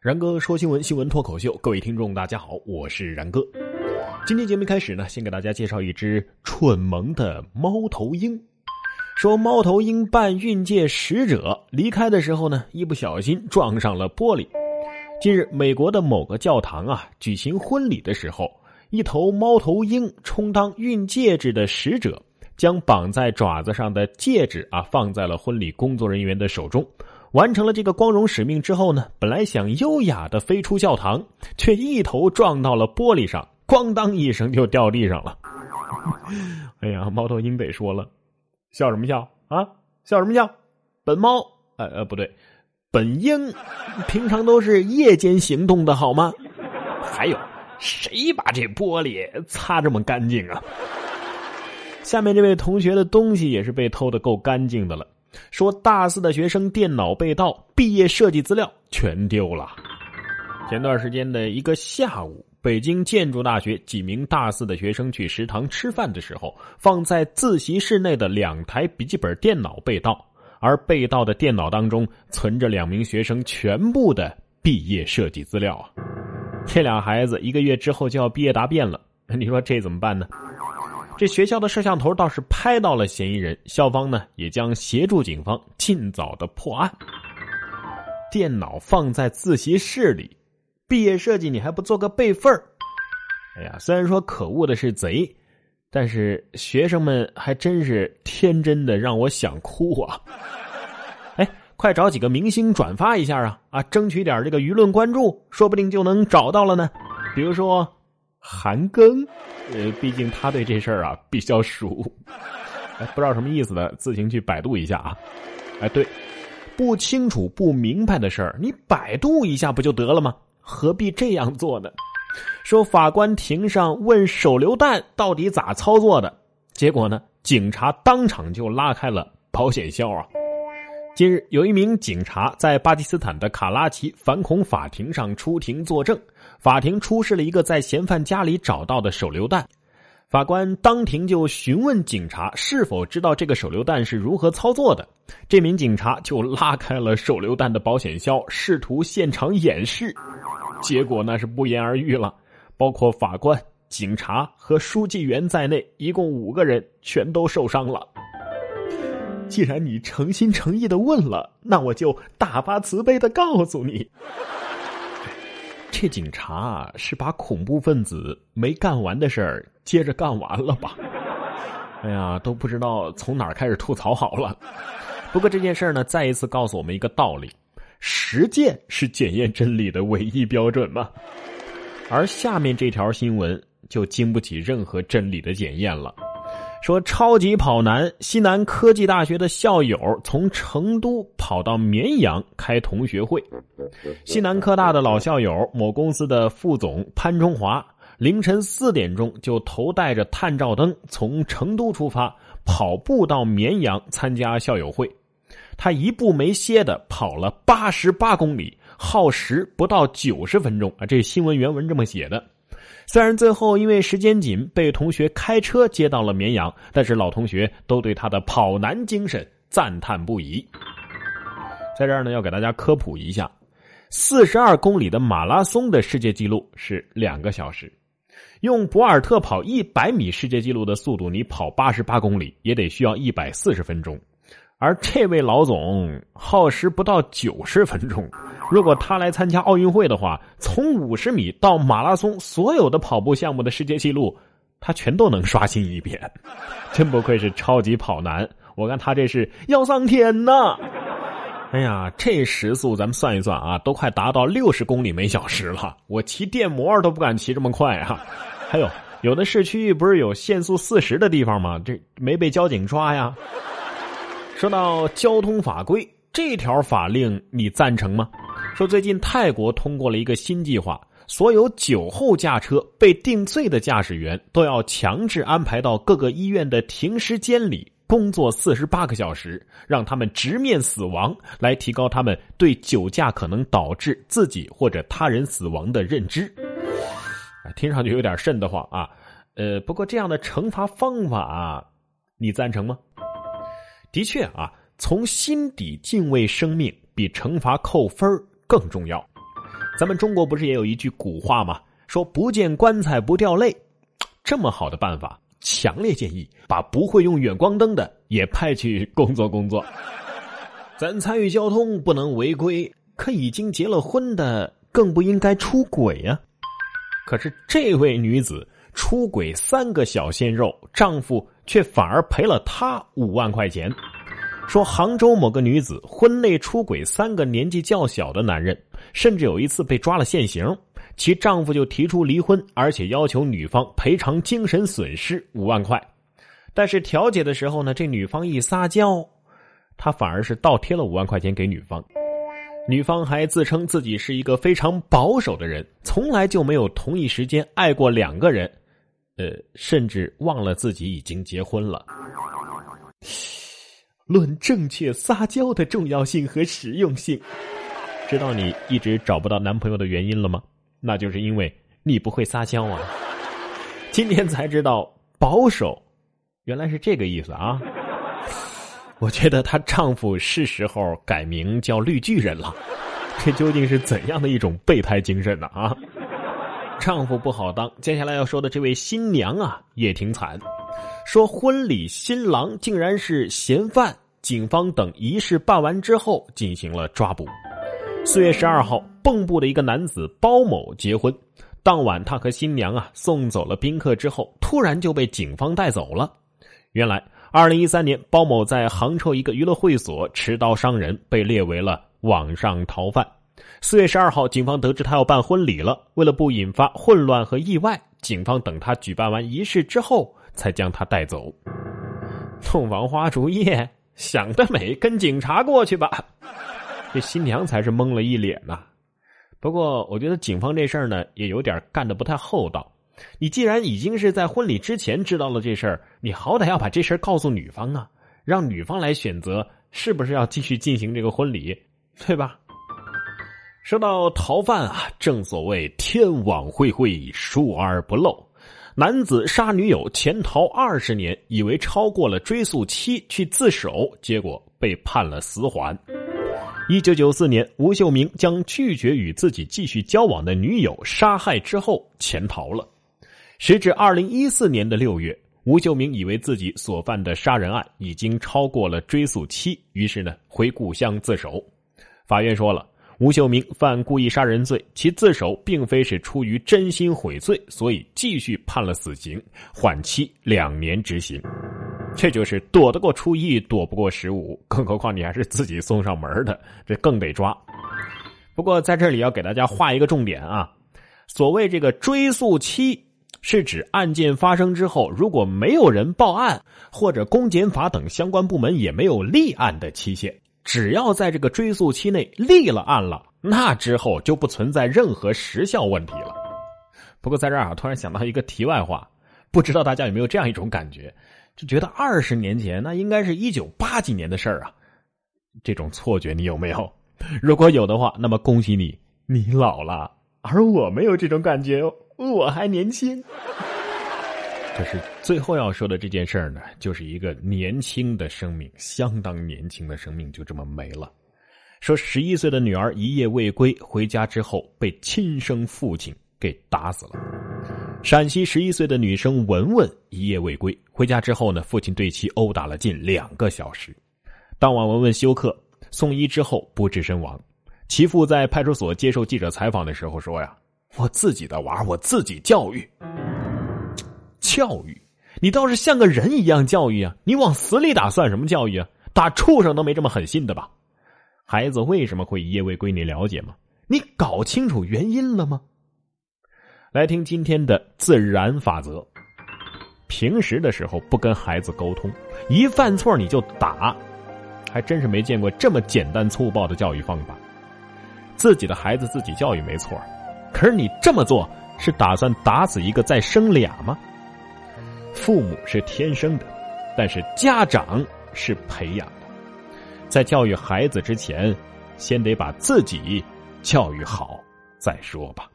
然哥说新闻，新闻脱口秀，各位听众大家好，我是然哥。今天节目开始呢，先给大家介绍一只蠢萌的猫头鹰。说猫头鹰扮运界使者离开的时候呢，一不小心撞上了玻璃。近日，美国的某个教堂啊举行婚礼的时候，一头猫头鹰充当运戒指的使者，将绑在爪子上的戒指啊放在了婚礼工作人员的手中。完成了这个光荣使命之后呢，本来想优雅的飞出教堂，却一头撞到了玻璃上，咣当一声就掉地上了。哎呀，猫头鹰得说了，笑什么笑啊？笑什么笑？本猫，呃呃，不对，本鹰，平常都是夜间行动的好吗？还有，谁把这玻璃擦这么干净啊？下面这位同学的东西也是被偷的够干净的了。说大四的学生电脑被盗，毕业设计资料全丢了。前段时间的一个下午，北京建筑大学几名大四的学生去食堂吃饭的时候，放在自习室内的两台笔记本电脑被盗，而被盗的电脑当中存着两名学生全部的毕业设计资料啊！这俩孩子一个月之后就要毕业答辩了，你说这怎么办呢？这学校的摄像头倒是拍到了嫌疑人，校方呢也将协助警方尽早的破案。电脑放在自习室里，毕业设计你还不做个备份哎呀，虽然说可恶的是贼，但是学生们还真是天真的让我想哭啊！哎，快找几个明星转发一下啊啊，争取点这个舆论关注，说不定就能找到了呢。比如说。韩庚，呃，毕竟他对这事儿啊比较熟，哎，不知道什么意思的，自行去百度一下啊。哎，对，不清楚不明白的事儿，你百度一下不就得了吗？何必这样做呢？说法官庭上问手榴弹到底咋操作的，结果呢，警察当场就拉开了保险销啊。近日，有一名警察在巴基斯坦的卡拉奇反恐法庭上出庭作证。法庭出示了一个在嫌犯家里找到的手榴弹，法官当庭就询问警察是否知道这个手榴弹是如何操作的。这名警察就拉开了手榴弹的保险销，试图现场演示，结果那是不言而喻了。包括法官、警察和书记员在内，一共五个人全都受伤了。既然你诚心诚意的问了，那我就大发慈悲的告诉你。这警察是把恐怖分子没干完的事儿接着干完了吧？哎呀，都不知道从哪儿开始吐槽好了。不过这件事呢，再一次告诉我们一个道理：实践是检验真理的唯一标准嘛。而下面这条新闻就经不起任何真理的检验了。说超级跑男，西南科技大学的校友从成都跑到绵阳开同学会。西南科大的老校友，某公司的副总潘中华，凌晨四点钟就头戴着探照灯，从成都出发，跑步到绵阳参加校友会。他一步没歇的跑了八十八公里，耗时不到九十分钟啊！这新闻原文这么写的。虽然最后因为时间紧被同学开车接到了绵阳，但是老同学都对他的跑男精神赞叹不已。在这儿呢，要给大家科普一下：四十二公里的马拉松的世界纪录是两个小时，用博尔特跑一百米世界纪录的速度，你跑八十八公里也得需要一百四十分钟。而这位老总耗时不到九十分钟。如果他来参加奥运会的话，从五十米到马拉松所有的跑步项目的世界纪录，他全都能刷新一遍。真不愧是超级跑男，我看他这是要上天呐！哎呀，这时速咱们算一算啊，都快达到六十公里每小时了。我骑电摩都不敢骑这么快啊！还有，有的市区不是有限速四十的地方吗？这没被交警抓呀？说到交通法规，这条法令你赞成吗？说最近泰国通过了一个新计划，所有酒后驾车被定罪的驾驶员都要强制安排到各个医院的停尸间里工作四十八个小时，让他们直面死亡，来提高他们对酒驾可能导致自己或者他人死亡的认知。听上去有点瘆得慌啊！呃，不过这样的惩罚方法，你赞成吗？的确啊，从心底敬畏生命比惩罚扣分更重要。咱们中国不是也有一句古话吗？说不见棺材不掉泪。这么好的办法，强烈建议把不会用远光灯的也派去工作工作。咱参与交通不能违规，可已经结了婚的更不应该出轨呀。可是这位女子出轨三个小鲜肉，丈夫却反而赔了她五万块钱。说杭州某个女子婚内出轨三个年纪较小的男人，甚至有一次被抓了现行。其丈夫就提出离婚，而且要求女方赔偿精神损失五万块。但是调解的时候呢，这女方一撒娇，他反而是倒贴了五万块钱给女方。女方还自称自己是一个非常保守的人，从来就没有同一时间爱过两个人，呃，甚至忘了自己已经结婚了。论正确撒娇的重要性和实用性，知道你一直找不到男朋友的原因了吗？那就是因为你不会撒娇啊！今天才知道保守，原来是这个意思啊！我觉得她丈夫是时候改名叫绿巨人了。这究竟是怎样的一种备胎精神呢？啊！丈夫不好当，接下来要说的这位新娘啊也挺惨。说婚礼新郎竟然是嫌犯，警方等仪式办完之后进行了抓捕。四月十二号，蚌埠的一个男子包某结婚，当晚他和新娘啊送走了宾客之后，突然就被警方带走了。原来，二零一三年包某在杭州一个娱乐会所持刀伤人，被列为了网上逃犯。四月十二号，警方得知他要办婚礼了，为了不引发混乱和意外，警方等他举办完仪式之后才将他带走。洞房花烛夜，想得美，跟警察过去吧。这新娘才是懵了一脸呐，不过我觉得警方这事儿呢也有点干的不太厚道。你既然已经是在婚礼之前知道了这事儿，你好歹要把这事儿告诉女方啊，让女方来选择是不是要继续进行这个婚礼，对吧？说到逃犯啊，正所谓天网恢恢，疏而不漏。男子杀女友潜逃二十年，以为超过了追诉期去自首，结果被判了死缓。一九九四年，吴秀明将拒绝与自己继续交往的女友杀害之后潜逃了。时至二零一四年的六月，吴秀明以为自己所犯的杀人案已经超过了追诉期，于是呢回故乡自首。法院说了，吴秀明犯故意杀人罪，其自首并非是出于真心悔罪，所以继续判了死刑，缓期两年执行。这就是躲得过初一，躲不过十五，更何况你还是自己送上门的，这更得抓。不过在这里要给大家画一个重点啊，所谓这个追诉期，是指案件发生之后，如果没有人报案，或者公检法等相关部门也没有立案的期限，只要在这个追诉期内立了案了，那之后就不存在任何时效问题了。不过在这儿啊，突然想到一个题外话，不知道大家有没有这样一种感觉？就觉得二十年前那应该是一九八几年的事儿啊，这种错觉你有没有？如果有的话，那么恭喜你，你老了，而我没有这种感觉，我还年轻。可是最后要说的这件事儿呢，就是一个年轻的生命，相当年轻的生命就这么没了。说十一岁的女儿一夜未归，回家之后被亲生父亲给打死了。陕西十一岁的女生文文一夜未归，回家之后呢，父亲对其殴打了近两个小时。当晚文文休克送医之后不治身亡。其父在派出所接受记者采访的时候说：“呀，我自己的娃我自己教育，教育你倒是像个人一样教育啊！你往死里打算什么教育啊？打畜生都没这么狠心的吧？孩子为什么会一夜未归？你了解吗？你搞清楚原因了吗？”来听今天的自然法则。平时的时候不跟孩子沟通，一犯错你就打，还真是没见过这么简单粗暴的教育方法。自己的孩子自己教育没错，可是你这么做是打算打死一个再生俩吗？父母是天生的，但是家长是培养的。在教育孩子之前，先得把自己教育好再说吧。